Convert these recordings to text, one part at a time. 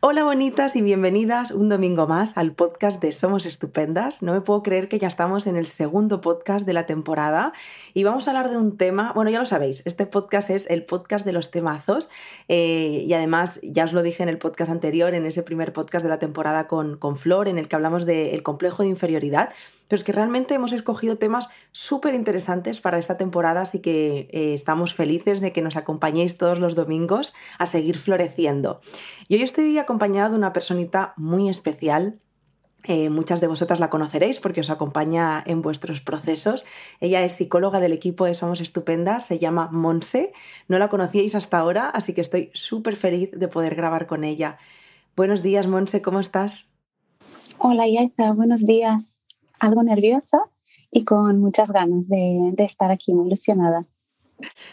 Hola bonitas y bienvenidas un domingo más al podcast de Somos Estupendas. No me puedo creer que ya estamos en el segundo podcast de la temporada y vamos a hablar de un tema, bueno ya lo sabéis, este podcast es el podcast de los temazos eh, y además ya os lo dije en el podcast anterior, en ese primer podcast de la temporada con, con Flor, en el que hablamos del complejo de inferioridad pero es que realmente hemos escogido temas súper interesantes para esta temporada, así que eh, estamos felices de que nos acompañéis todos los domingos a seguir floreciendo. Y hoy estoy acompañada de una personita muy especial, eh, muchas de vosotras la conoceréis porque os acompaña en vuestros procesos. Ella es psicóloga del equipo de Somos Estupendas, se llama Monse. No la conocíais hasta ahora, así que estoy súper feliz de poder grabar con ella. Buenos días, Monse, ¿cómo estás? Hola, Yaiza, buenos días algo nerviosa y con muchas ganas de, estar aquí, muy ilusionada.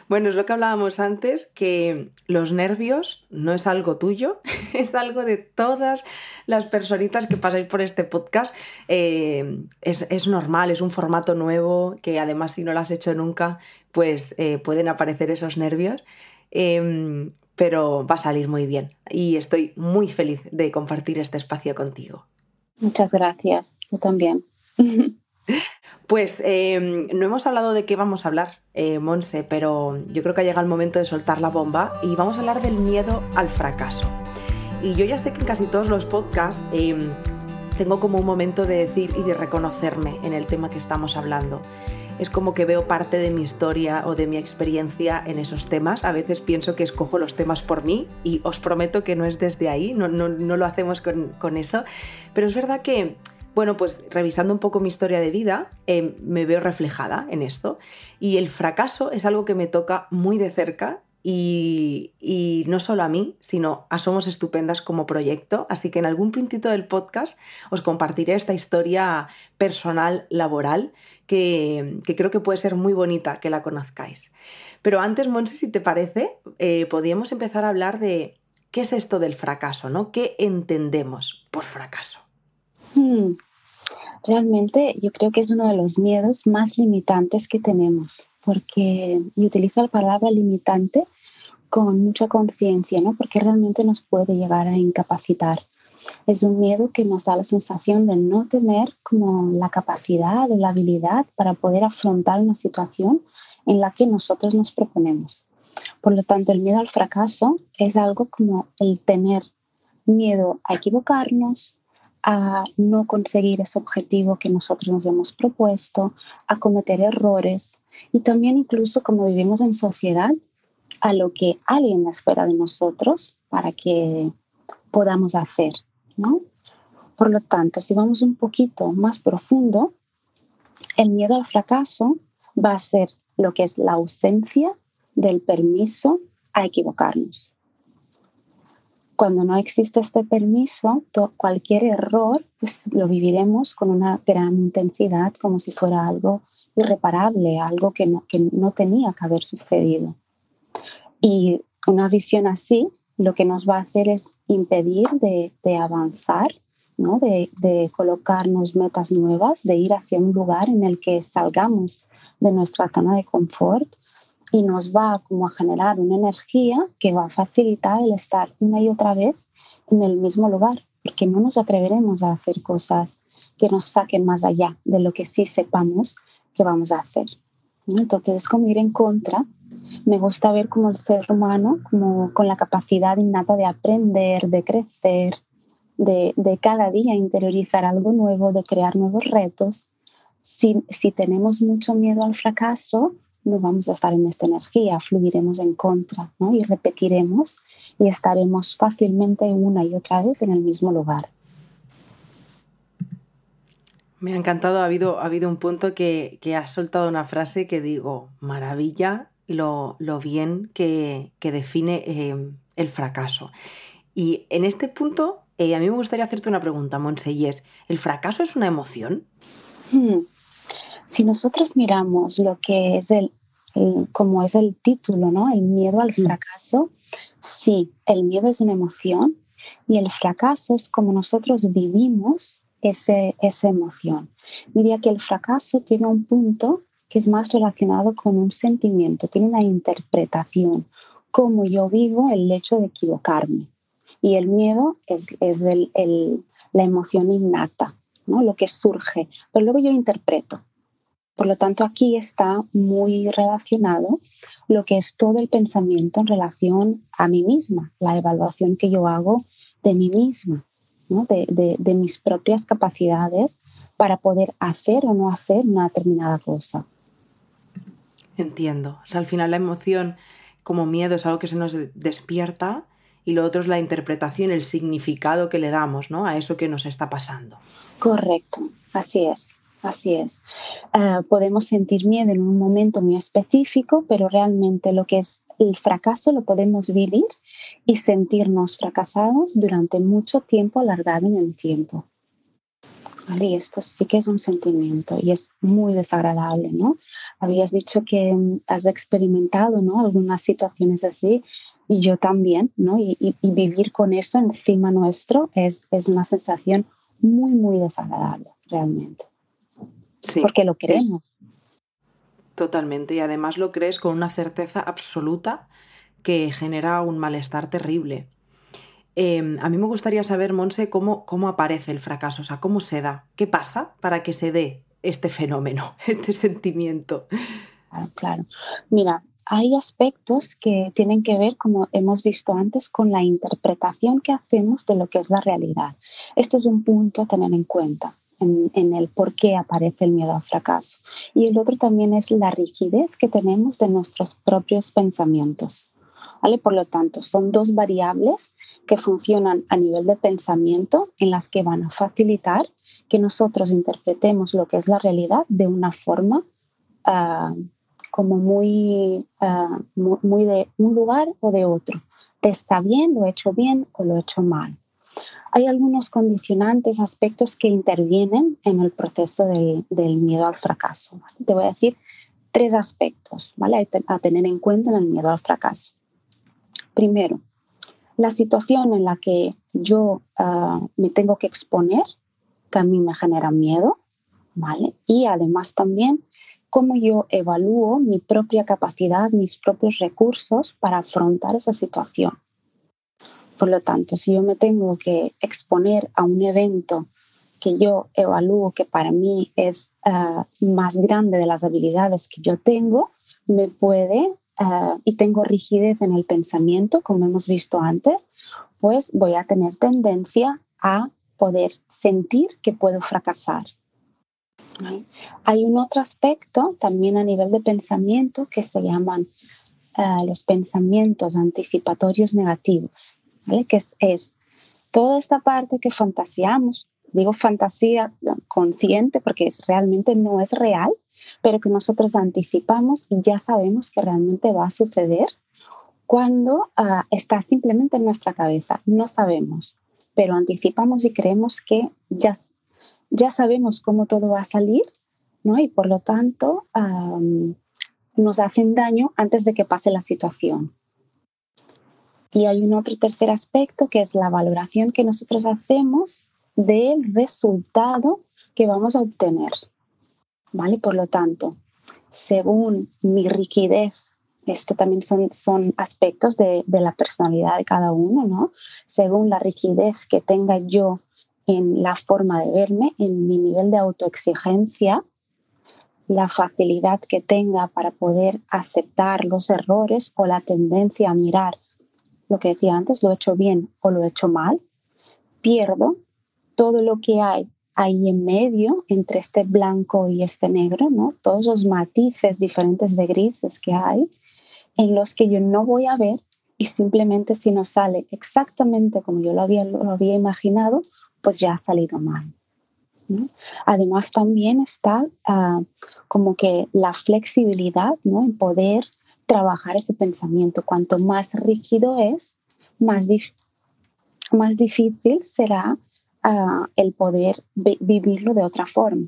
Bueno, es lo que hablábamos antes, que los nervios no es algo tuyo, es algo de todas las personitas que pasáis por este podcast. Eh, es, normal, es un formato nuevo que además si no lo has hecho nunca, pues eh, pueden aparecer esos nervios. Em, pero va a salir muy bien y estoy muy feliz de compartir este espacio contigo. Muchas gracias, yo también. Pues em, no hemos hablado de qué vamos a hablar, eh, Monse, pero yo creo que ha llegado el momento de soltar la bomba y vamos a hablar del miedo al fracaso. Y yo ya sé que en casi todos los podcasts em, tengo como un momento de decir y de reconocerme en el tema que estamos hablando. Es como que veo parte de mi historia o de mi experiencia en esos temas. A veces pienso que escojo los temas por mí y os prometo que no es desde ahí, no, no, no lo hacemos con, con eso. Pero es verdad que bueno, pues revisando un poco mi historia de vida, eh, me veo reflejada en esto. Y el fracaso es algo que me toca muy de cerca y, no solo a mí, sino a Somos Estupendas como proyecto. Así que en algún puntito del podcast os compartiré esta historia personal, laboral, que, creo que puede ser muy bonita que la conozcáis. Pero antes, Monse, si te parece, eh, podríamos empezar a hablar de qué es esto del fracaso, ¿no? ¿Qué entendemos por fracaso? Hmm. Realmente yo creo que es uno de los miedos más limitantes que tenemos, porque y utilizo la palabra limitante con mucha conciencia, ¿no? porque realmente nos puede llegar a incapacitar. Es un miedo que nos da la sensación de no tener como la capacidad o la habilidad para poder afrontar una situación en la que nosotros nos proponemos. Por lo tanto, el miedo al fracaso es algo como el tener miedo a equivocarnos, a no conseguir ese objetivo que nosotros nos hemos propuesto, a cometer errores y también incluso como vivimos en sociedad, a lo que alguien espera de nosotros para que podamos hacer, ¿no? Por lo tanto, si vamos un poquito más profundo, el miedo al fracaso va a ser lo que es la ausencia del permiso a equivocarnos. Cuando no existe este permiso, cualquier error pues, lo viviremos con una gran intensidad, como si fuera algo irreparable, algo que no, que no tenía que haber sucedido. Y una visión así lo que nos va a hacer es impedir de, de avanzar, ¿no? de, de colocarnos metas nuevas, de ir hacia un lugar en el que salgamos de nuestra zona de confort y nos va como a generar una energía que va a facilitar el estar una y otra vez en el mismo lugar, porque no nos atreveremos a hacer cosas que nos saquen más allá de lo que sí sepamos que vamos a hacer. Entonces es como ir en contra. Me gusta ver como el ser humano, como con la capacidad innata de aprender, de crecer, de, de cada día interiorizar algo nuevo, de crear nuevos retos. Si, si tenemos mucho miedo al fracaso, no vamos a estar en esta energía, fluiremos en contra ¿no? y repetiremos y estaremos fácilmente una y otra vez en el mismo lugar. Me ha encantado, ha habido, ha habido un punto que, que has soltado una frase que digo, maravilla lo, lo bien que, que define eh, el fracaso. Y en este punto, eh, a mí me gustaría hacerte una pregunta, Monse, y es, ¿el fracaso es una emoción? Hmm. Si nosotros miramos lo que es el, como es el título, ¿no? El miedo al fracaso, sí, el miedo es una emoción y el fracaso es como nosotros vivimos ese, esa emoción. Diría que el fracaso tiene un punto que es más relacionado con un sentimiento, tiene una interpretación, cómo yo vivo el hecho de equivocarme. Y el miedo es, es la emoción innata, ¿no? lo que surge, pero luego yo interpreto. Por lo tanto, aquí está muy relacionado lo que es todo el pensamiento en relación a mí misma, la evaluación que yo hago de mí misma, de, de mis propias capacidades para poder hacer o no hacer una determinada cosa. Entiendo. O sea, al final la emoción como miedo es algo que se nos despierta y lo otro es la interpretación, el significado que le damos ¿no? a eso que nos está pasando. Correcto, así es. Así es. Eh, podemos sentir miedo en un momento muy específico, pero realmente lo que es el fracaso lo podemos vivir y sentirnos fracasados durante mucho tiempo alargado en el tiempo. Y esto sí que es un sentimiento y es muy desagradable, ¿no? Habías dicho que mm, has experimentado, ¿no? Algunas situaciones así y yo también, ¿no? Y, vivir con eso encima nuestro es, es una sensación muy, muy desagradable, realmente. Sí, porque lo queremos. Totalmente, y además lo crees con una certeza absoluta que genera un malestar terrible. Em, a mí me gustaría saber, Monse, cómo, cómo aparece el fracaso, o sea, cómo se da, qué pasa para que se dé este fenómeno, este sentimiento. Claro, claro. Mira, hay aspectos que tienen que ver, como hemos visto antes, con la interpretación que hacemos de lo que es la realidad. Esto es un punto a tener en cuenta. En, el por qué aparece el miedo al fracaso. Y el otro también es la rigidez que tenemos de nuestros propios pensamientos. ¿Vale? Por lo tanto, son dos variables que funcionan a nivel de pensamiento en las que van a facilitar que nosotros interpretemos lo que es la realidad de una forma ah, como muy, ah, muy, de un lugar o de otro. ¿Te está bien, lo he hecho bien o lo he hecho mal? Hay algunos condicionantes, aspectos que intervienen en el proceso del miedo al fracaso. Te voy a decir tres aspectos ¿vale? a tener en cuenta en el miedo al fracaso. Primero, la situación en la que yo ah, me tengo que exponer, que a mí me genera miedo, ¿vale? Y además también cómo yo evalúo mi propia capacidad, mis propios recursos para afrontar esa situación. Por lo tanto, si yo me tengo que exponer a un evento que yo evalúo que para mí es ah, más grande de las habilidades que yo tengo, me puede Ah, y tengo rigidez en el pensamiento, como hemos visto antes, pues voy a tener tendencia a poder sentir que puedo fracasar. Hay un otro aspecto también a nivel de pensamiento que se llaman ah, los pensamientos anticipatorios negativos, que es, toda esta parte que fantaseamos, digo fantasía consciente porque realmente no es real, pero que nosotros anticipamos y ya sabemos que realmente va a suceder cuando ah, está simplemente en nuestra cabeza. No sabemos, pero anticipamos y creemos que ya, ya sabemos cómo todo va a salir, ¿no? Y por lo tanto nos hacen daño antes de que pase la situación. Y hay un otro tercer aspecto que es la valoración que nosotros hacemos del resultado que vamos a obtener. ¿vale? Por lo tanto, según mi rigidez, esto también son, son aspectos de, de, la personalidad de cada uno, ¿no? Según la rigidez que tenga yo en la forma de verme, en mi nivel de autoexigencia, la facilidad que tenga para poder aceptar los errores o la tendencia a mirar lo que decía antes, lo he hecho bien o lo he hecho mal, pierdo todo lo que hay ahí en medio, entre este blanco y este negro, ¿no? todos los matices diferentes de grises que hay, en los que yo no voy a ver y simplemente si no sale exactamente como yo lo había, imaginado, pues ya ha salido mal. Además también está ah, como que la flexibilidad ¿no? en poder trabajar ese pensamiento. Cuanto más rígido es, más, más difícil será el poder vivirlo de otra forma.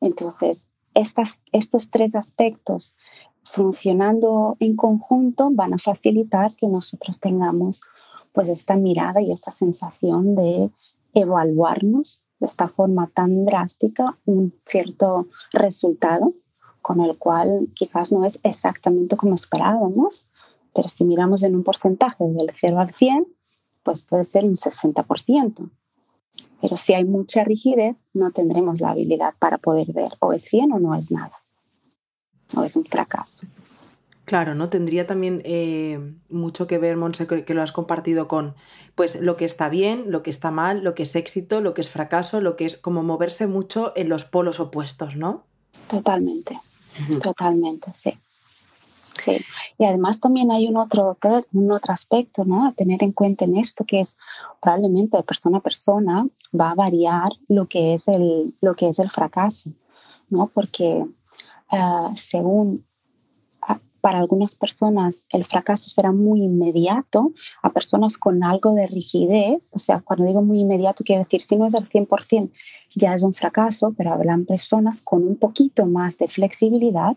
Entonces, estas, estos tres aspectos funcionando en conjunto van a facilitar que nosotros tengamos pues esta mirada y esta sensación de evaluarnos de esta forma tan drástica un cierto resultado con el cual quizás no es exactamente como esperábamos, pero si miramos en un porcentaje del 0 al 100, pues puede ser un 60%. Pero si hay mucha rigidez, no tendremos la habilidad para poder ver o es bien o no es nada. O es un fracaso. Claro, ¿no? Tendría también eh, mucho que ver, Monse, que lo has compartido con pues lo que está bien, lo que está mal, lo que es éxito, lo que es fracaso, lo que es como moverse mucho en los polos opuestos, ¿no? Totalmente, totalmente, sí. Sí, y además también hay un otro, un otro aspecto ¿no? a tener en cuenta en esto, que es probablemente de persona a persona va a variar lo que es el, lo que es el fracaso, ¿no? porque ah, según para algunas personas el fracaso será muy inmediato, a personas con algo de rigidez, o sea, cuando digo muy inmediato quiero decir, si no es al 100% ya es un fracaso, pero habrán personas con un poquito más de flexibilidad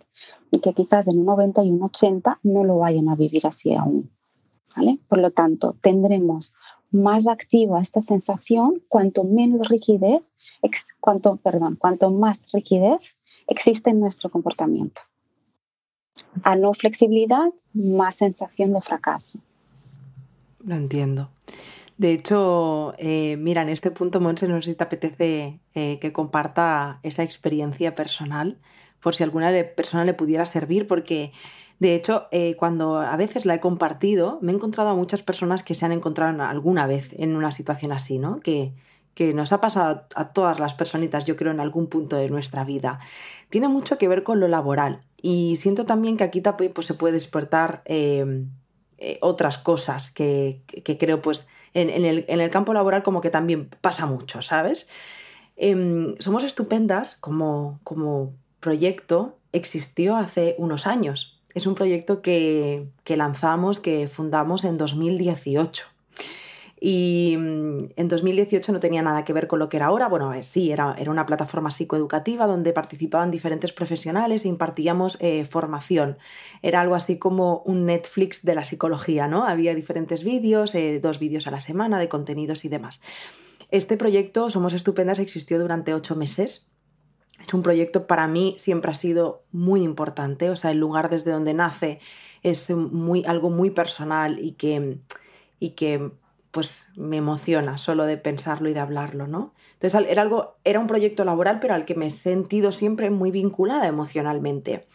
y que quizás en un 90 y un 80 no lo vayan a vivir así aún. ¿vale? Por lo tanto, tendremos más activa esta sensación cuanto menos rigidez, cuanto, perdón, cuanto más rigidez existe en nuestro comportamiento. A no flexibilidad, más sensación de fracaso. Lo entiendo. De hecho, eh, mira, en este punto, Monse, no sé si te apetece eh, que comparta esa experiencia personal, por si alguna persona le pudiera servir, porque de hecho, eh, cuando a veces la he compartido, me he encontrado a muchas personas que se han encontrado alguna vez en una situación así, ¿no? Que, que nos ha pasado a todas las personitas, yo creo, en algún punto de nuestra vida. Tiene mucho que ver con lo laboral. Y siento también que aquí pues, se puede despertar em, eh, otras cosas que, creo, pues, en, el, campo laboral como que también pasa mucho, ¿sabes? Em, Somos Estupendas como, como proyecto existió hace unos años. Es un proyecto que, que lanzamos, que fundamos en 2018. Y mm, en 2018 no tenía nada que ver con lo que era ahora. Bueno, sí, era, era una plataforma psicoeducativa donde participaban diferentes profesionales e impartíamos eh, formación. Era algo así como un Netflix de la psicología, ¿no? Había diferentes vídeos, eh, dos vídeos a la semana de contenidos y demás. Este proyecto, Somos Estupendas, existió durante ocho meses. Es un proyecto para mí siempre ha sido muy importante, o sea, el lugar desde donde nace es muy, algo muy personal y que, y que pues me emociona solo de pensarlo y de hablarlo, ¿no? Entonces era algo, era un proyecto laboral, pero al que me he sentido siempre muy vinculada emocionalmente.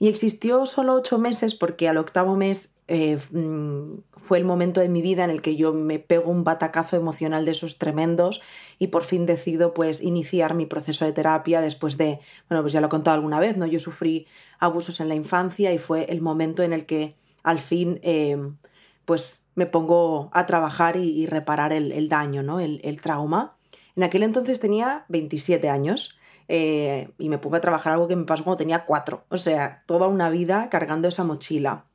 Y existió solo ocho meses porque al octavo mes eh, mm, fue el momento de mi vida en el que yo me pego un batacazo emocional de esos tremendos y por fin decido pues iniciar mi proceso de terapia después de, bueno, pues ya lo he contado alguna vez, ¿no? Yo sufrí abusos en la infancia y fue el momento en el que al fin eh, pues me pongo a trabajar y, reparar el, daño, ¿no? El, trauma. En aquel entonces tenía 27 años eh, y me pongo a trabajar algo que me pasó cuando tenía 4. O sea, toda una vida cargando esa mochila.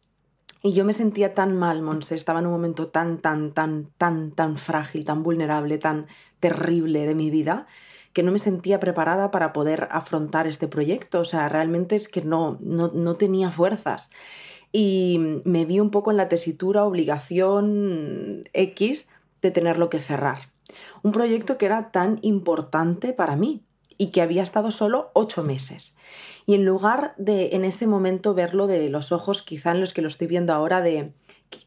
Y yo me sentía tan mal, Monse, estaba en un momento tan, tan, tan, tan, tan frágil, tan vulnerable, tan terrible de mi vida, que no me sentía preparada para poder afrontar este proyecto. O sea, realmente es que no, no, no tenía fuerzas y me vi un poco en la tesitura, obligación X de tenerlo que cerrar. Un proyecto que era tan importante para mí y que había estado solo ocho meses. Y en lugar de en ese momento verlo de los ojos, quizá en los que lo estoy viendo ahora, de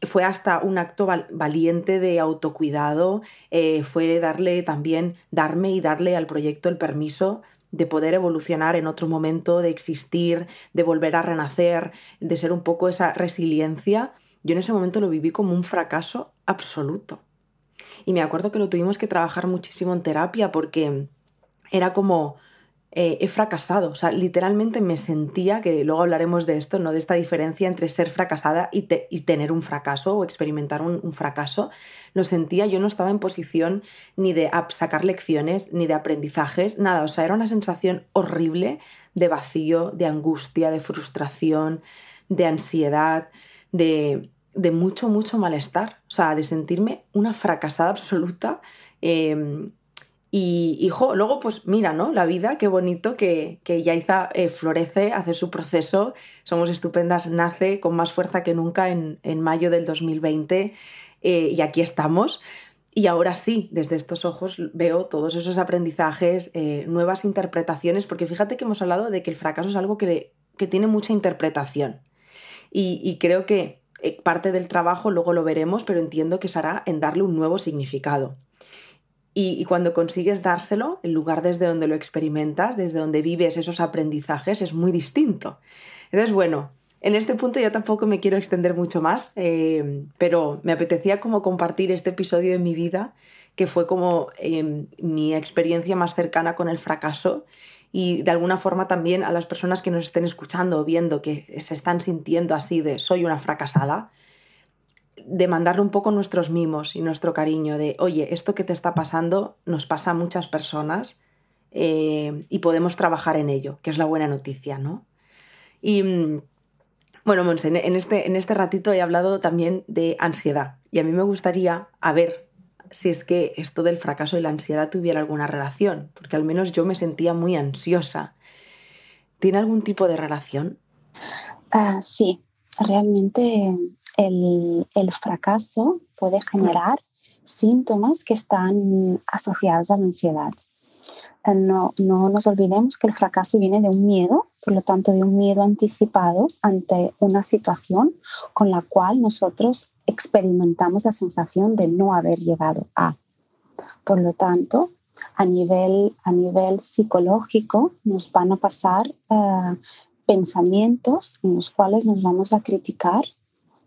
fue hasta un acto valiente de autocuidado, eh, fue darle también, darme y darle al proyecto el permiso de poder evolucionar en otro momento, de existir, de volver a renacer, de ser un poco esa resiliencia, yo en ese momento lo viví como un fracaso absoluto. Y me acuerdo que lo tuvimos que trabajar muchísimo en terapia porque era como, eh, he fracasado. O sea, literalmente me sentía, que luego hablaremos de esto, ¿no? De esta diferencia entre ser fracasada y, tener un fracaso o experimentar un, fracaso. Lo sentía, yo no estaba en posición ni de sacar lecciones, ni de aprendizajes, nada. O sea, era una sensación horrible de vacío, de angustia, de frustración, de ansiedad, de, mucho, mucho malestar. O sea, de sentirme una fracasada absoluta. Em, y, hijo, luego pues mira, ¿no? La vida, qué bonito que, que Yaiza eh, florece, hace su proceso, Somos Estupendas nace con más fuerza que nunca en, mayo del 2020 eh, y aquí estamos. Y ahora sí, desde estos ojos veo todos esos aprendizajes, eh, nuevas interpretaciones, porque fíjate que hemos hablado de que el fracaso es algo que, que tiene mucha interpretación. Y, y creo que parte del trabajo, luego lo veremos, pero entiendo que será en darle un nuevo significado. Y, cuando consigues dárselo, el lugar desde donde lo experimentas, desde donde vives esos aprendizajes, es muy distinto. Entonces, bueno, en este punto ya tampoco me quiero extender mucho más, eh, pero me apetecía como compartir este episodio de mi vida, que fue como eh, mi experiencia más cercana con el fracaso y de alguna forma también a las personas que nos estén escuchando o viendo que se están sintiendo así de soy una fracasada, de mandarle un poco nuestros mimos y nuestro cariño de, oye, esto que te está pasando nos pasa a muchas personas eh, y podemos trabajar en ello, que es la buena noticia, ¿no? Y bueno, Monse, en este, en este ratito he hablado también de ansiedad y a mí me gustaría, a ver, si es que esto del fracaso y la ansiedad tuviera alguna relación, porque al menos yo me sentía muy ansiosa. ¿Tiene algún tipo de relación? Uh, sí, realmente el, el, fracaso puede generar síntomas que están asociados a la ansiedad. Eh, no, no nos olvidemos que el fracaso viene de un miedo por lo tanto de un miedo anticipado ante una situación con la cual nosotros experimentamos la sensación de no haber llegado a. Por lo tanto, a nivel, a nivel psicológico nos van a pasar uh, pensamientos en los cuales nos vamos a criticar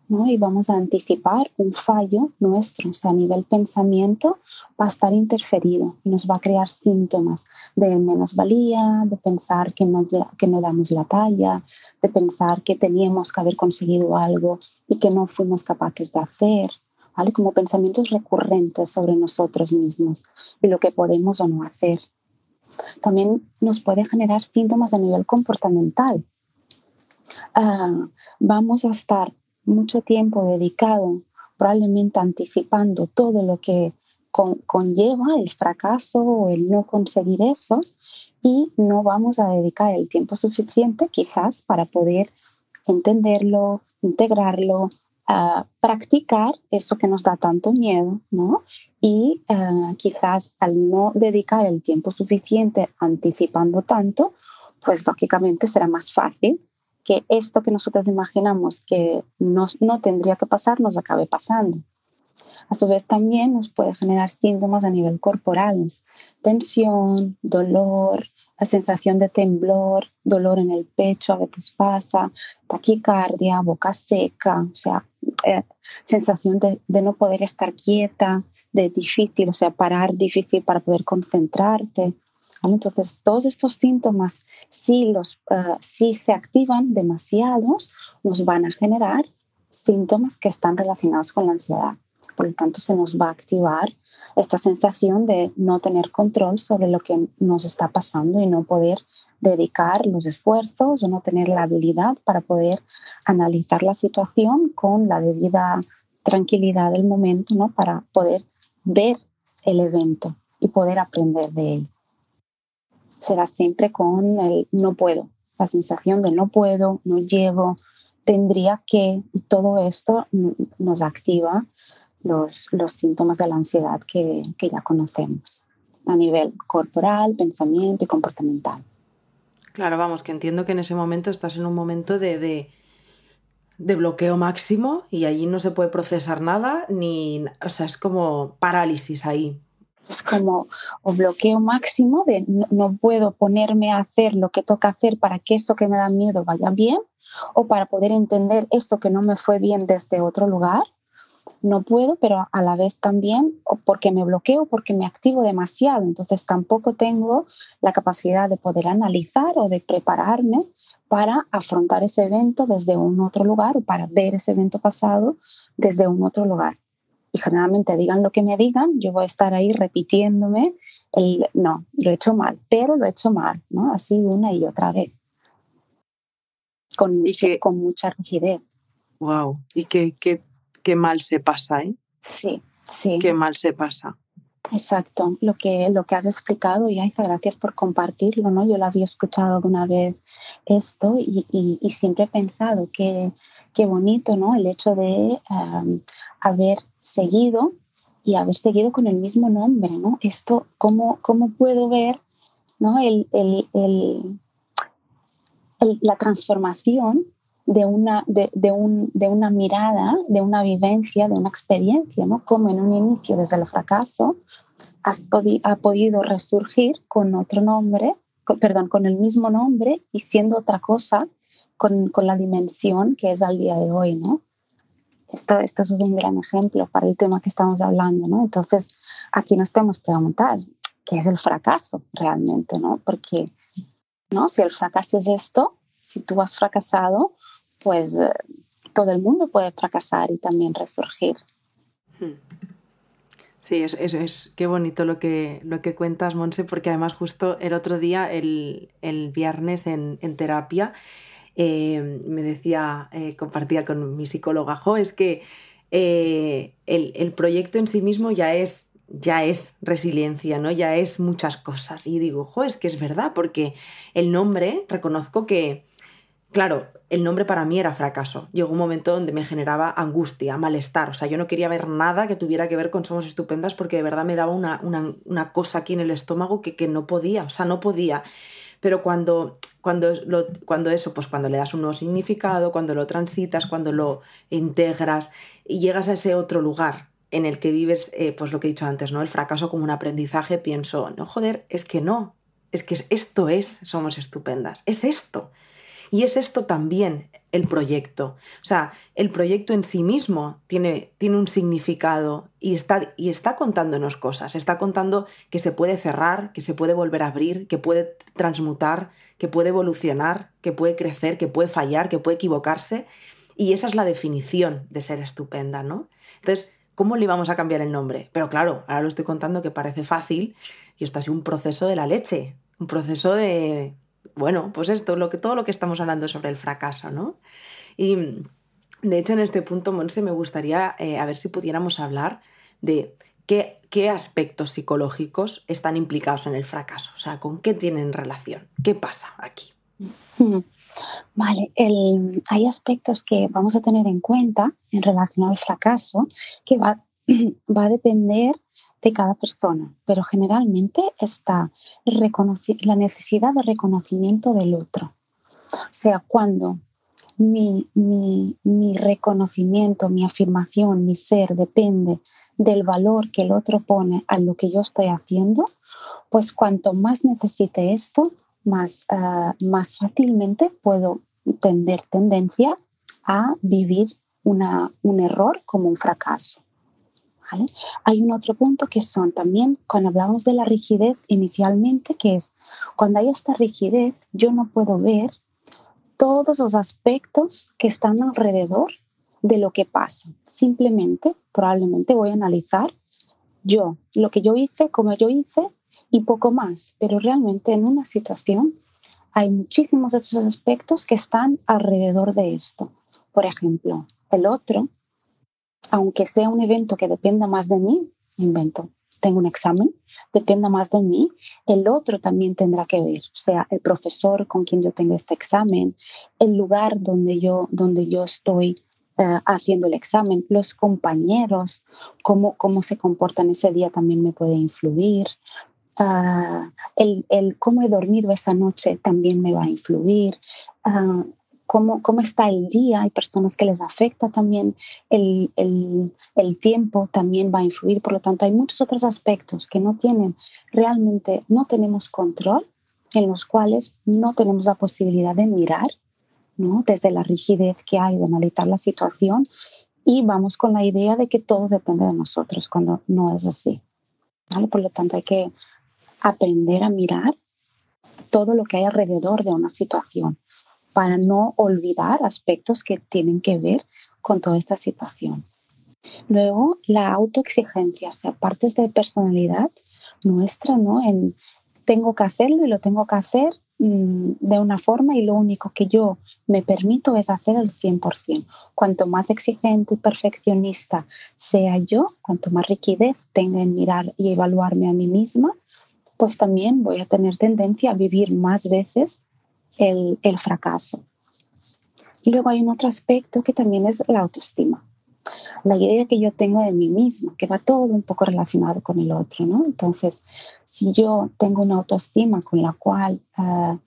y vamos a anticipar un fallo nuestro, o sea, a nivel pensamiento va a estar interferido y nos va a crear síntomas de menosvalía, de pensar que no, que no damos la talla, de pensar que teníamos que haber conseguido algo y que no fuimos capaces de hacer, ¿vale? Como pensamientos recurrentes sobre nosotros mismos y lo que podemos o no hacer. También nos puede generar síntomas a nivel comportamental. Uh, vamos a estar mucho tiempo dedicado, probablemente anticipando todo lo que conlleva el fracaso o el no conseguir eso y no vamos a dedicar el tiempo suficiente quizás para poder entenderlo, integrarlo, uh, practicar eso que nos da tanto miedo, ¿no? Y uh, quizás al no dedicar el tiempo suficiente anticipando tanto, pues lógicamente será más fácil que esto que nosotros imaginamos que nos, no tendría que pasar nos acabe pasando. A su vez también nos puede generar síntomas a nivel corporal, tensión, dolor, la sensación de temblor, dolor en el pecho a veces pasa, taquicardia, boca seca, o sea, eh, sensación de, de, no poder estar quieta, de difícil, o sea, parar difícil para poder concentrarte, entonces, todos estos síntomas, si, los, uh, si se activan demasiados, nos van a generar síntomas que están relacionados con la ansiedad. Por lo tanto, se nos va a activar esta sensación de no tener control sobre lo que nos está pasando y no poder dedicar los esfuerzos o no tener la habilidad para poder analizar la situación con la debida tranquilidad del momento, ¿no? Para poder ver el evento y poder aprender de él será siempre con el no puedo, la sensación de no puedo, no llego, tendría que, y todo esto nos activa los, los síntomas de la ansiedad que, que ya conocemos a nivel corporal, pensamiento y comportamental. Claro, vamos, que entiendo que en ese momento estás en un momento de, de, de, bloqueo máximo y allí no se puede procesar nada, ni, o sea, es como parálisis ahí es como o bloqueo máximo de no, puedo ponerme a hacer lo que toca hacer para que eso que me da miedo vaya bien o para poder entender eso que no me fue bien desde otro lugar. No puedo, pero a la vez también porque me bloqueo, porque me activo demasiado. Entonces tampoco tengo la capacidad de poder analizar o de prepararme para afrontar ese evento desde un otro lugar o para ver ese evento pasado desde un otro lugar y generalmente digan lo que me digan, yo voy a estar ahí repitiéndome el no, lo he hecho mal, pero lo he hecho mal, ¿no? Así una y otra vez. Con, con mucha rigidez. Wow, y qué, qué, qué mal se pasa, ¿eh? Sí, sí. Qué mal se pasa. Exacto, lo que, lo que has explicado, y Aiza, gracias por compartirlo, ¿no? Yo lo había escuchado alguna vez esto y, y, y siempre he pensado que qué bonito, ¿no? El hecho de haber seguido y haber seguido con el mismo nombre, ¿no? Esto, ¿cómo, cómo puedo ver, ¿no? El, la transformación de una, de, un, de, una mirada, de una vivencia, de una experiencia, ¿no? Como en un inicio, desde el fracaso, has ha podido resurgir con otro nombre, perdón, con el mismo nombre y siendo otra cosa, con, con, la dimensión que es al día de hoy, ¿no? Esto, esto es un gran ejemplo para el tema que estamos hablando, ¿no? Entonces, aquí nos podemos preguntar, ¿qué es el fracaso realmente, ¿no? Porque, ¿no? Si el fracaso es esto, si tú has fracasado, pues eh, todo el mundo puede fracasar y también resurgir. Hmm. Sí, es, es, es, qué bonito lo que, lo que cuentas, Monse, porque además justo el otro día, el, el viernes en, en terapia, eh, me decía, eh, compartía con mi psicóloga, jo, es que el, el, proyecto en sí mismo ya es, ya es resiliencia, ¿no? Ya es muchas cosas. Y digo, jo, es que es verdad, porque el nombre, reconozco que, Claro, el nombre para mí era fracaso. Llegó un momento donde me generaba angustia, malestar. O sea, yo no quería ver nada que tuviera que ver con Somos Estupendas porque de verdad me daba una, una, cosa aquí en el estómago que, que, no podía, o sea, no podía. Pero cuando, cuando, lo, cuando eso, pues cuando le das un nuevo significado, cuando lo transitas, cuando lo integras y llegas a ese otro lugar en el que vives, eh, pues lo que he dicho antes, ¿no? El fracaso como un aprendizaje, pienso, no, joder, es que no, es que esto es Somos Estupendas, es esto. Y es esto también el proyecto. O sea, el proyecto en sí mismo tiene, tiene un significado y está, y está contándonos cosas. Está contando que se puede cerrar, que se puede volver a abrir, que puede transmutar, que puede evolucionar, que puede crecer, que puede fallar, que puede equivocarse. Y esa es la definición de ser estupenda, ¿no? Entonces, ¿cómo le íbamos a cambiar el nombre? Pero claro, ahora lo estoy contando que parece fácil y esto ha sido un proceso de la leche, un proceso de bueno, pues esto, lo que, todo lo que estamos hablando sobre el fracaso, ¿no? Y de hecho en este punto, Monse, me gustaría eh, a ver si pudiéramos hablar de qué, qué aspectos psicológicos están implicados en el fracaso, o sea, con qué tienen relación, qué pasa aquí. Vale, hay aspectos que vamos a tener en cuenta en relación al fracaso que va, va a depender de cada persona, pero generalmente está la necesidad de reconocimiento del otro. O sea, cuando mi, mi, reconocimiento, mi afirmación, mi ser depende del valor que el otro pone a lo que yo estoy haciendo, pues cuanto más necesite esto, más, ah, más fácilmente puedo tener tendencia a vivir una, un error como un fracaso. Hay un otro punto que son también, cuando hablamos de la rigidez inicialmente, que es cuando hay esta rigidez, yo no puedo ver todos los aspectos que están alrededor de lo que pasa. Simplemente, probablemente voy a analizar yo, lo que yo hice, como yo hice y poco más. Pero realmente en una situación hay muchísimos otros aspectos que están alrededor de esto. Por ejemplo, el otro aunque sea un evento que dependa más de mí, invento, tengo un examen, dependa más de mí, el otro también tendrá que ver, sea, el profesor con quien yo tengo este examen, el lugar donde yo, donde yo estoy eh, haciendo el examen, los compañeros, cómo, cómo se comportan ese día también me puede influir. Ah, el, el, cómo he dormido esa noche también me va a influir. Uh, cómo, cómo está el día. Hay personas que les afecta también el, el, el, tiempo, también va a influir. Por lo tanto, hay muchos otros aspectos que no tienen, realmente no tenemos control, en los cuales no tenemos la posibilidad de mirar, ¿no? desde la rigidez que hay de analizar la situación y vamos con la idea de que todo depende de nosotros, cuando no es así. ¿vale? Por lo tanto, hay que aprender a mirar todo lo que hay alrededor de una situación para no olvidar aspectos que tienen que ver con toda esta situación. Luego, la autoexigencia, o sea, partes de personalidad nuestra, ¿no? En tengo que hacerlo y lo tengo que hacer mm, de una forma y lo único que yo me permito es hacer el 100%. Cuanto más exigente y perfeccionista sea yo, cuanto más rigidez tenga en mirar y evaluarme a mí misma, pues también voy a tener tendencia a vivir más veces el, fracaso. Y luego hay un otro aspecto que también es la autoestima. La idea que yo tengo de mí misma, que va todo un poco relacionado con el otro, ¿no? Entonces, si yo tengo una autoestima con la cual uh,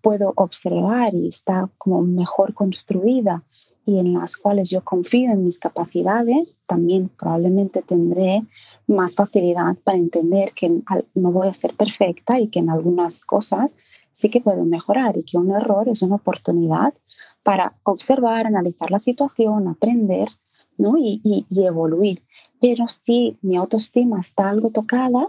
puedo observar y está como mejor construida y en las cuales yo confío en mis capacidades, también probablemente tendré más facilidad para entender que no voy a ser perfecta y que en algunas cosas sí que puedo mejorar y que un error es una oportunidad para observar, analizar la situación, aprender ¿no? y, y, y evoluir. Pero si mi autoestima está algo tocada,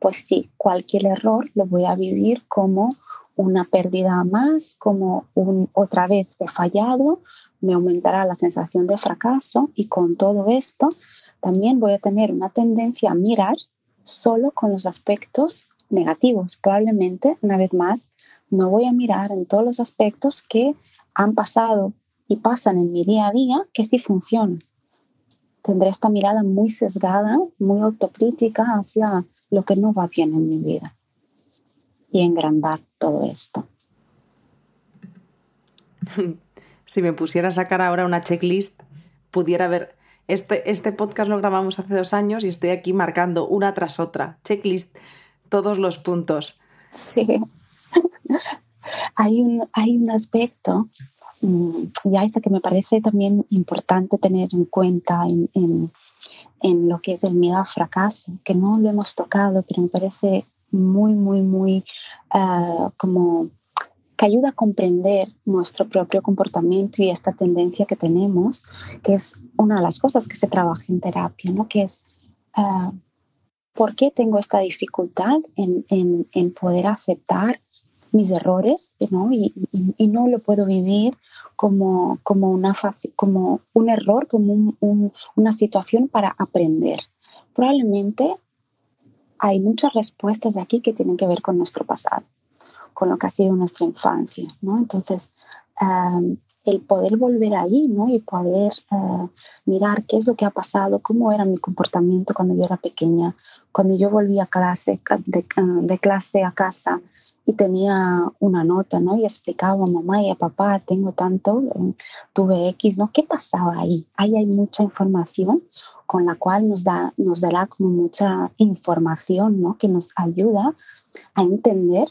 pues sí, cualquier error lo voy a vivir como una pérdida más, como un otra vez he fallado, me aumentará la sensación de fracaso y con todo esto también voy a tener una tendencia a mirar solo con los aspectos negativos. Probablemente, una vez más, no voy a mirar en todos los aspectos que han pasado y pasan en mi día a día que sí funcionan. Tendré esta mirada muy sesgada, muy autocrítica hacia lo que no va bien en mi vida y engrandar todo esto. si me pusiera a sacar ahora una checklist, pudiera ver. Este, este podcast lo grabamos hace dos años y estoy aquí marcando una tras otra. Checklist, todos los puntos. Sí. Hay, un, hay un aspecto, mm, ya eso que me parece también importante tener en cuenta en, en, en lo que es el miedo al fracaso, que no lo hemos tocado, pero me parece muy, muy, muy uh, como que ayuda a comprender nuestro propio comportamiento y esta tendencia que tenemos, que es una de las cosas que se trabaja en terapia, ¿no? que es uh, por qué tengo esta dificultad en, en, en poder aceptar mis errores ¿no? Y, no lo puedo vivir como, como, una como un error, como un, un, una situación para aprender. Probablemente hay muchas respuestas aquí que tienen que ver con nuestro pasado con lo que ha sido nuestra infancia, ¿no? Entonces, um, el poder volver ahí, ¿no? Y poder uh, mirar qué es lo que ha pasado, cómo era mi comportamiento cuando yo era pequeña, cuando yo volvía a clase, de clase a casa y tenía una nota, ¿no? Y explicaba a mamá y a papá, tengo tanto, tuve X, ¿no? ¿Qué pasaba ahí? Ahí hay mucha información con la cual nos, da, nos dará mucha información, ¿no? Que nos ayuda a entender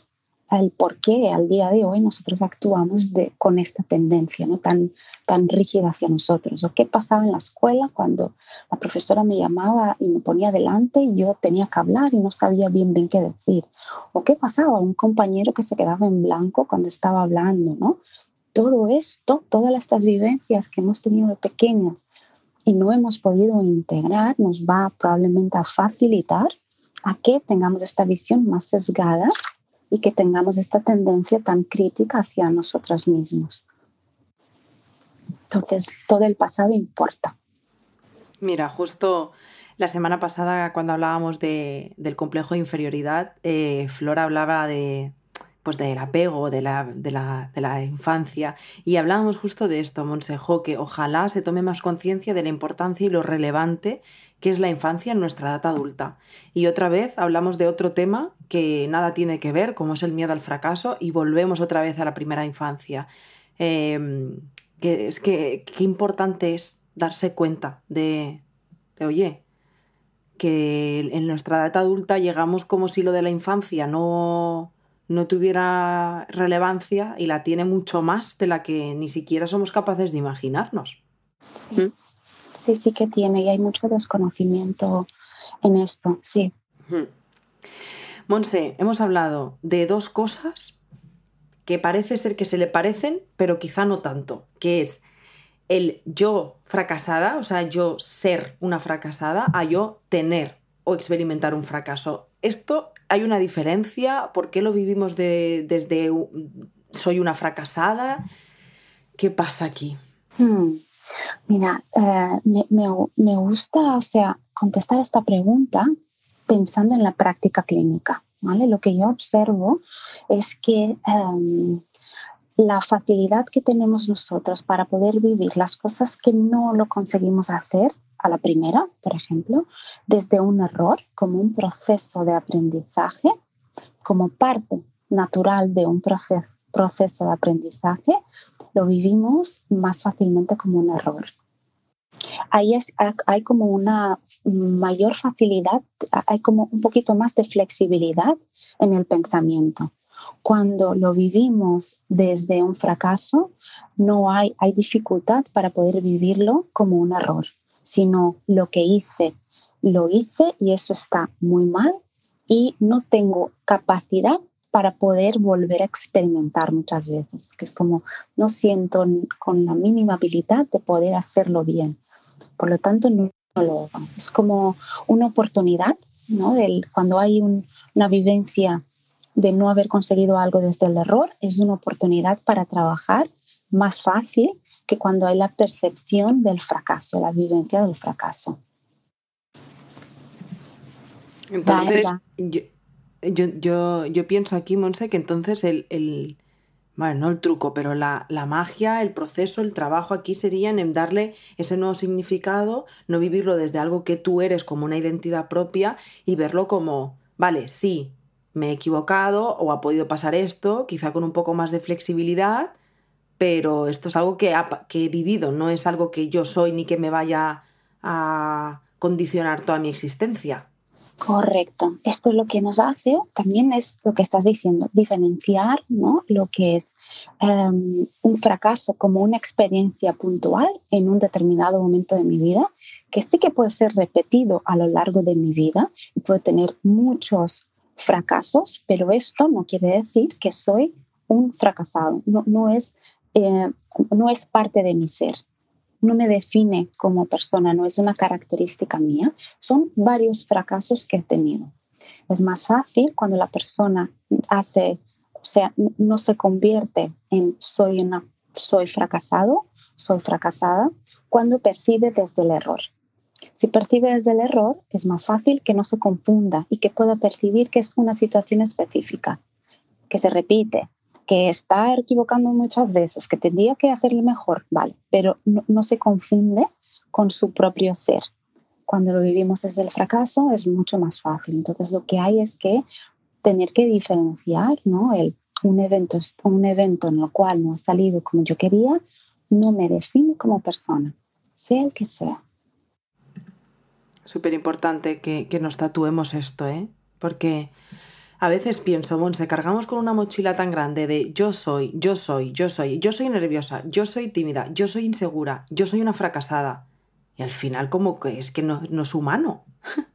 el por qué al día de hoy nosotros actuamos con esta tendencia ¿no? tan, tan rígida hacia nosotros. O qué pasaba en la escuela cuando la profesora me llamaba y me ponía delante y yo tenía que hablar y no sabía bien bien qué decir. O qué pasaba un compañero que se quedaba en blanco cuando estaba hablando. ¿no? Todo esto, todas estas vivencias que hemos tenido de pequeñas y no hemos podido integrar, nos va probablemente a facilitar a que tengamos esta visión más sesgada y que tengamos esta tendencia tan crítica hacia nosotros mismos. Entonces, todo el pasado importa. Mira, justo la semana pasada cuando hablábamos de, del complejo de inferioridad, eh, Flora hablaba de, pues del apego de la, de, la, de la, infancia y hablábamos justo de esto, Monsejo, que ojalá se tome más conciencia de la importancia y lo relevante que es la infancia en nuestra edad adulta. Y otra vez hablamos de otro tema que nada tiene que ver, como es el miedo al fracaso, y volvemos otra vez a la primera infancia. Eh, que es que qué importante es darse cuenta de, de, oye, que en nuestra edad adulta llegamos como si lo de la infancia no, no tuviera relevancia y la tiene mucho más de la que ni siquiera somos capaces de imaginarnos. Sí sí, sí que tiene y hay mucho desconocimiento en esto, sí. Monse, hemos hablado de dos cosas que parece ser que se le parecen, pero quizá no tanto, que es el yo fracasada, o sea, yo ser una fracasada, a yo tener o experimentar un fracaso. Esto hay una diferencia, ¿por qué lo vivimos de, desde soy una fracasada? ¿Qué pasa aquí? Hmm. Mira, eh, me, me, gusta, o sea, contestar esta pregunta pensando en la práctica clínica. ¿vale? Lo que yo observo es que um, la facilidad que tenemos nosotros para poder vivir las cosas que no lo conseguimos hacer a la primera, por ejemplo, desde un error, como un proceso de aprendizaje, como parte natural de un proceso, de aprendizaje, lo vivimos más fácilmente como un error. Ahí es, hay como una mayor facilidad, hay como un poquito más de flexibilidad en el pensamiento. Cuando lo vivimos desde un fracaso, no hay dificultad para poder vivirlo como un error, sino lo que hice, lo hice y eso está muy mal y no tengo capacidad para poder volver a experimentar muchas veces, porque es como no siento con la mínima habilidad de poder hacerlo bien. Por lo tanto, no, lo hago. Es como una oportunidad, ¿no? cuando hay una vivencia de no haber conseguido algo desde el error, es una oportunidad para trabajar más fácil que cuando hay la percepción del fracaso, la vivencia del fracaso. Entonces, yo, yo, yo, pienso aquí, Monse, que entonces el, el, bueno, no el truco, pero la, la, magia, el proceso, el trabajo aquí sería en darle ese nuevo significado, no vivirlo desde algo que tú eres como una identidad propia y verlo como, vale, sí, me he equivocado o ha podido pasar esto, quizá con un poco más de flexibilidad, pero esto es algo que, he vivido, no es algo que yo soy ni que me vaya a condicionar toda mi existencia. Correcto. Esto es lo que nos hace, también es lo que estás diciendo, diferenciar ¿no? lo que es em, un fracaso como una experiencia puntual en un determinado momento de mi vida, que sí que puede ser repetido a lo largo de mi vida y puedo tener muchos fracasos, pero esto no quiere decir que soy un fracasado, no, no es, eh, no es parte de mi ser no me define como persona, no es una característica mía, son varios fracasos que he tenido. Es más fácil cuando la persona hace, o sea, no se convierte en soy una soy fracasado, soy fracasada, cuando percibe desde el error. Si percibe desde el error, es más fácil que no se confunda y que pueda percibir que es una situación específica, que se repite, que está equivocando muchas veces, que tendría que hacerlo mejor, vale, pero no, se confunde con su propio ser. Cuando lo vivimos desde el fracaso es mucho más fácil. Entonces lo que hay es que tener que diferenciar, ¿no? El, un, evento, un evento en el cual no ha salido como yo quería no me define como persona, sea el que sea. Súper importante que, que nos tatuemos esto, ¿eh? Porque a veces pienso, se cargamos con una mochila tan grande de yo soy, yo soy, yo soy, yo soy nerviosa, yo soy tímida, yo soy insegura, yo soy una fracasada. Y al final como que es que no, no es humano.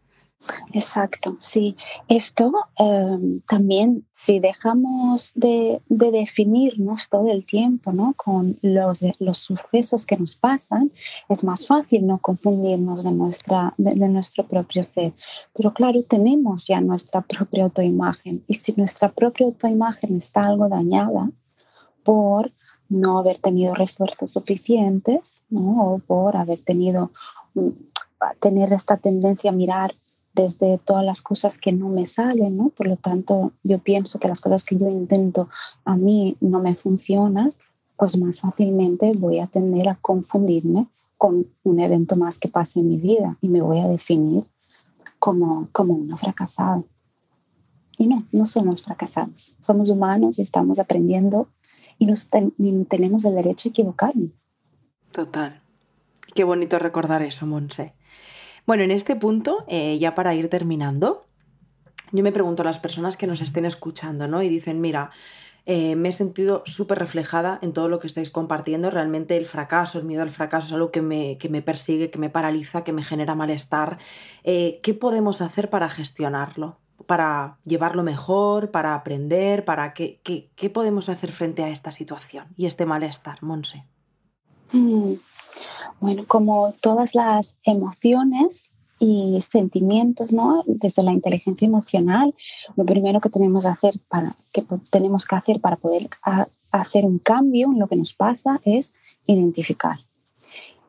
Exacto, sí. Esto em, también, si dejamos de, definirnos todo el tiempo ¿no? con los, los sucesos que nos pasan, es más fácil no confundirnos de, nuestra, de, nuestro propio ser. Pero claro, tenemos ya nuestra propia autoimagen y si nuestra propia autoimagen está algo dañada por no haber tenido refuerzos suficientes ¿no? o por haber tenido mm, tener esta tendencia a mirar desde todas las cosas que no me salen. Por lo tanto, yo pienso que las cosas que yo intento a mí no me funcionan, pues más fácilmente voy a tender a confundirme con un evento más que pase en mi vida y me voy a definir como, como una fracasada. Y no, no somos fracasados. Somos humanos y estamos aprendiendo y, nos tenemos el derecho a equivocarnos. Total. Qué bonito recordar eso, Monse. Bueno, en este punto, eh, ya para ir terminando, yo me pregunto a las personas que nos estén escuchando, ¿no? Y dicen, mira, eh, me he sentido súper reflejada en todo lo que estáis compartiendo. Realmente el fracaso, el miedo al fracaso es algo que me, que me persigue, que me paraliza, que me genera malestar. Eh, ¿Qué podemos hacer para gestionarlo? Para llevarlo mejor, para aprender, para qué, qué, podemos hacer frente a esta situación y este malestar, Monse. Mm, bueno, como todas las emociones y sentimientos, ¿no? Desde la inteligencia emocional, lo primero que tenemos, hacer para, que tenemos que hacer para poder hacer un cambio en lo que nos pasa es identificar.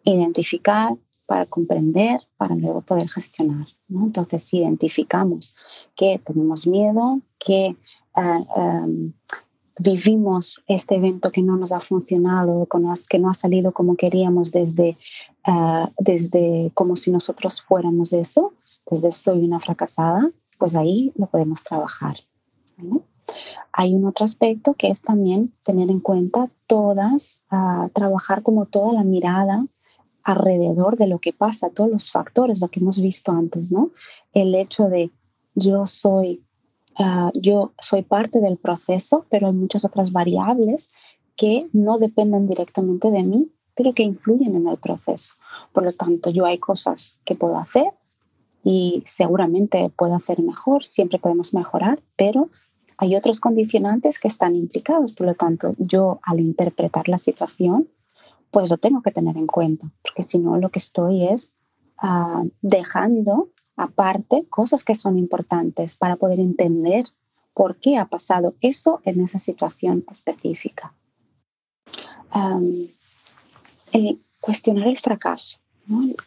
Identificar para comprender, para luego poder gestionar. ¿no? Entonces, si identificamos que tenemos miedo, que uh, um, vivimos este evento que no nos ha funcionado, que no ha salido como queríamos desde, ah, desde como si nosotros fuéramos eso, desde soy una fracasada, pues ahí lo podemos trabajar. Hay un otro aspecto que es también tener en cuenta todas, uh, trabajar como toda la mirada alrededor de lo que pasa, todos los factores, lo que hemos visto antes, ¿no? El hecho de yo soy Ah, yo soy parte del proceso, pero hay muchas otras variables que no dependen directamente de mí, pero que influyen en el proceso. Por lo tanto, yo hay cosas que puedo hacer y seguramente puedo hacer mejor, siempre podemos mejorar, pero hay otros condicionantes que están implicados. Por lo tanto, yo al interpretar la situación, pues lo tengo que tener en cuenta, porque si no, lo que estoy es ah, dejando aparte cosas que son importantes para poder entender por qué ha pasado eso en esa situación específica. el cuestionar el fracaso.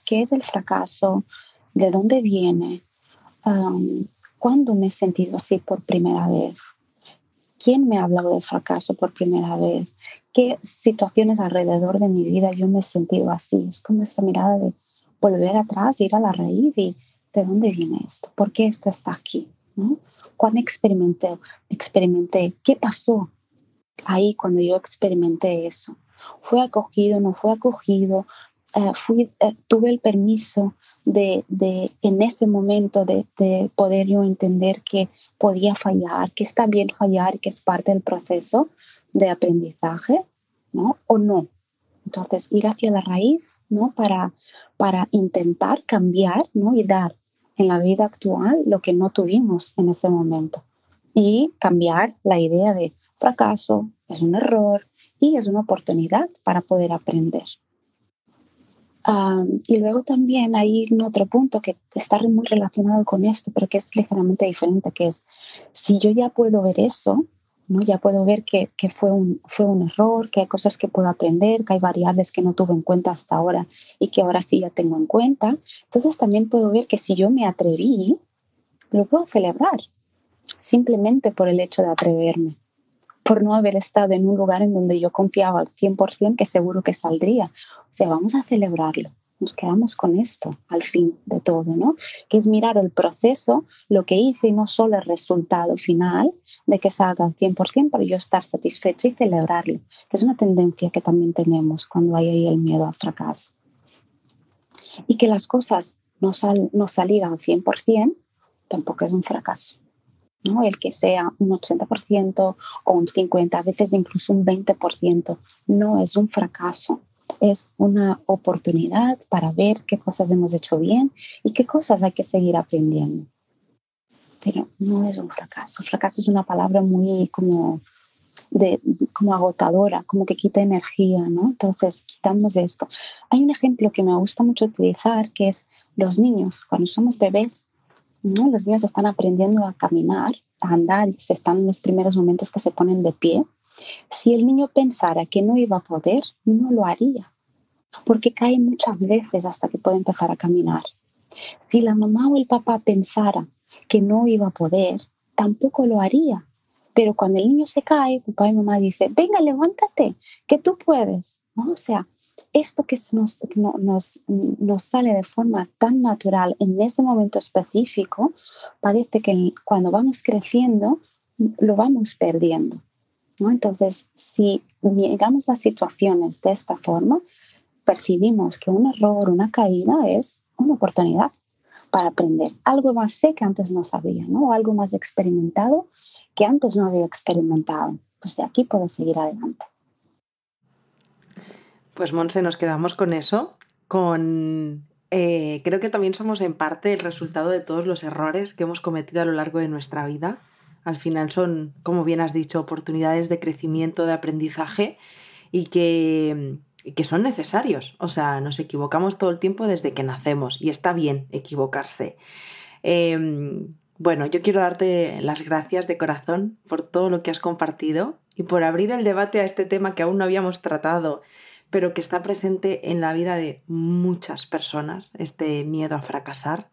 ¿Qué es el fracaso? ¿De dónde viene? ¿Cuándo me he sentido así por primera vez? ¿Quién me ha hablado de fracaso por primera vez? ¿Qué situaciones alrededor de mi vida yo me he sentido así? Es como esta mirada de volver atrás, ir a la raíz y ¿de dónde viene esto? ¿Por qué esto está aquí? ¿No? ¿Cuándo experimenté? experimenté? ¿Qué pasó ahí cuando yo experimenté eso? ¿Fue acogido? ¿No fue acogido? Eh, fui, eh, tuve el permiso de, de en ese momento de, de, poder yo entender que podía fallar, que está bien fallar, que es parte del proceso de aprendizaje, ¿no? O no. Entonces, ir hacia la raíz, ¿no? Para, para intentar cambiar, ¿no? Y dar en la vida actual lo que no tuvimos en ese momento. Y cambiar la idea de fracaso es un error y es una oportunidad para poder aprender. y luego también hay otro punto que está muy relacionado con esto, pero que es ligeramente diferente, que es si yo ya puedo ver eso, Ya puedo ver que, que, fue, un, fue un error, que hay cosas que puedo aprender, que hay variables que no tuve en cuenta hasta ahora y que ahora sí ya tengo en cuenta. Entonces también puedo ver que si yo me atreví, lo puedo celebrar, simplemente por el hecho de atreverme, por no haber estado en un lugar en donde yo confiaba al 100% que seguro que saldría. O sea, vamos a celebrarlo nos quedamos con esto al fin de todo, ¿no? Que es mirar el proceso, lo que hice y no solo el resultado final de que salga al 100% para yo estar satisfecho y celebrarlo, que es una tendencia que también tenemos cuando hay ahí el miedo al fracaso. Y que las cosas no, sal, no salgan al 100% tampoco es un fracaso. ¿no? El que sea un 80% o un 50%, a veces incluso un 20%, no es un fracaso, es una oportunidad para ver qué cosas hemos hecho bien y qué cosas hay que seguir aprendiendo. Pero no es un fracaso. El fracaso es una palabra muy como, de, como agotadora, como que quita energía, ¿no? Entonces, quitamos esto. Hay un ejemplo que me gusta mucho utilizar, que es los niños. Cuando somos bebés, ¿no? los niños están aprendiendo a caminar, a andar, y se están en los primeros momentos que se ponen de pie. Si el niño pensara que no iba a poder, no lo haría, porque cae muchas veces hasta que puede empezar a caminar. Si la mamá o el papá pensara que no iba a poder, tampoco lo haría. Pero cuando el niño se cae, papá y mamá dicen, venga, levántate, que tú puedes. ¿No? O sea, esto que nos, nos, nos, sale de forma tan natural en ese momento específico, parece que cuando vamos creciendo lo vamos perdiendo. Entonces, si miramos las situaciones de esta forma, percibimos que un error, una caída es una oportunidad para aprender algo más sé que antes no sabía, ¿no? O algo más experimentado que antes no había experimentado. Pues de aquí puedo seguir adelante. Pues Monse, nos quedamos con eso, con... Eh, creo que también somos en parte el resultado de todos los errores que hemos cometido a lo largo de nuestra vida al final son, como bien has dicho, oportunidades de crecimiento, de aprendizaje y que, que son necesarios. O sea, nos equivocamos todo el tiempo desde que nacemos y está bien equivocarse. Em, bueno, yo quiero darte las gracias de corazón por todo lo que has compartido y por abrir el debate a este tema que aún no habíamos tratado, pero que está presente en la vida de muchas personas, este miedo a fracasar.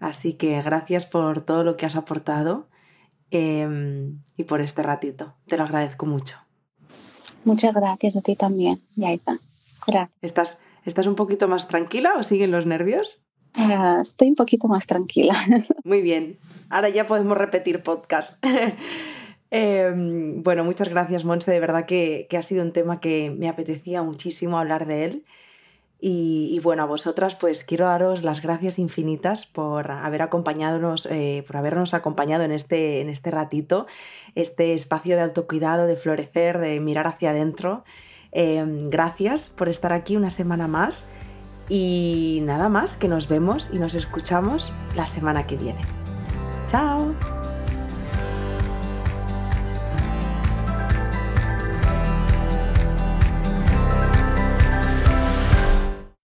Así que gracias por todo lo que has aportado Em, y por este ratito. Te lo agradezco mucho. Muchas gracias a ti también, Yaita. Gracias. ¿Estás, ¿Estás un poquito más tranquila o siguen los nervios? Ah, estoy un poquito más tranquila. Muy bien. Ahora ya podemos repetir podcast. Em, bueno, muchas gracias, Monse. De verdad que, que, ha sido un tema que me apetecía muchísimo hablar de él. Y, bueno, a vosotras pues quiero daros las gracias infinitas por haber eh, por habernos acompañado en este, en este ratito, este espacio de autocuidado, de florecer, de mirar hacia adentro. Em, gracias por estar aquí una semana más y nada más, que nos vemos y nos escuchamos la semana que viene. Chao.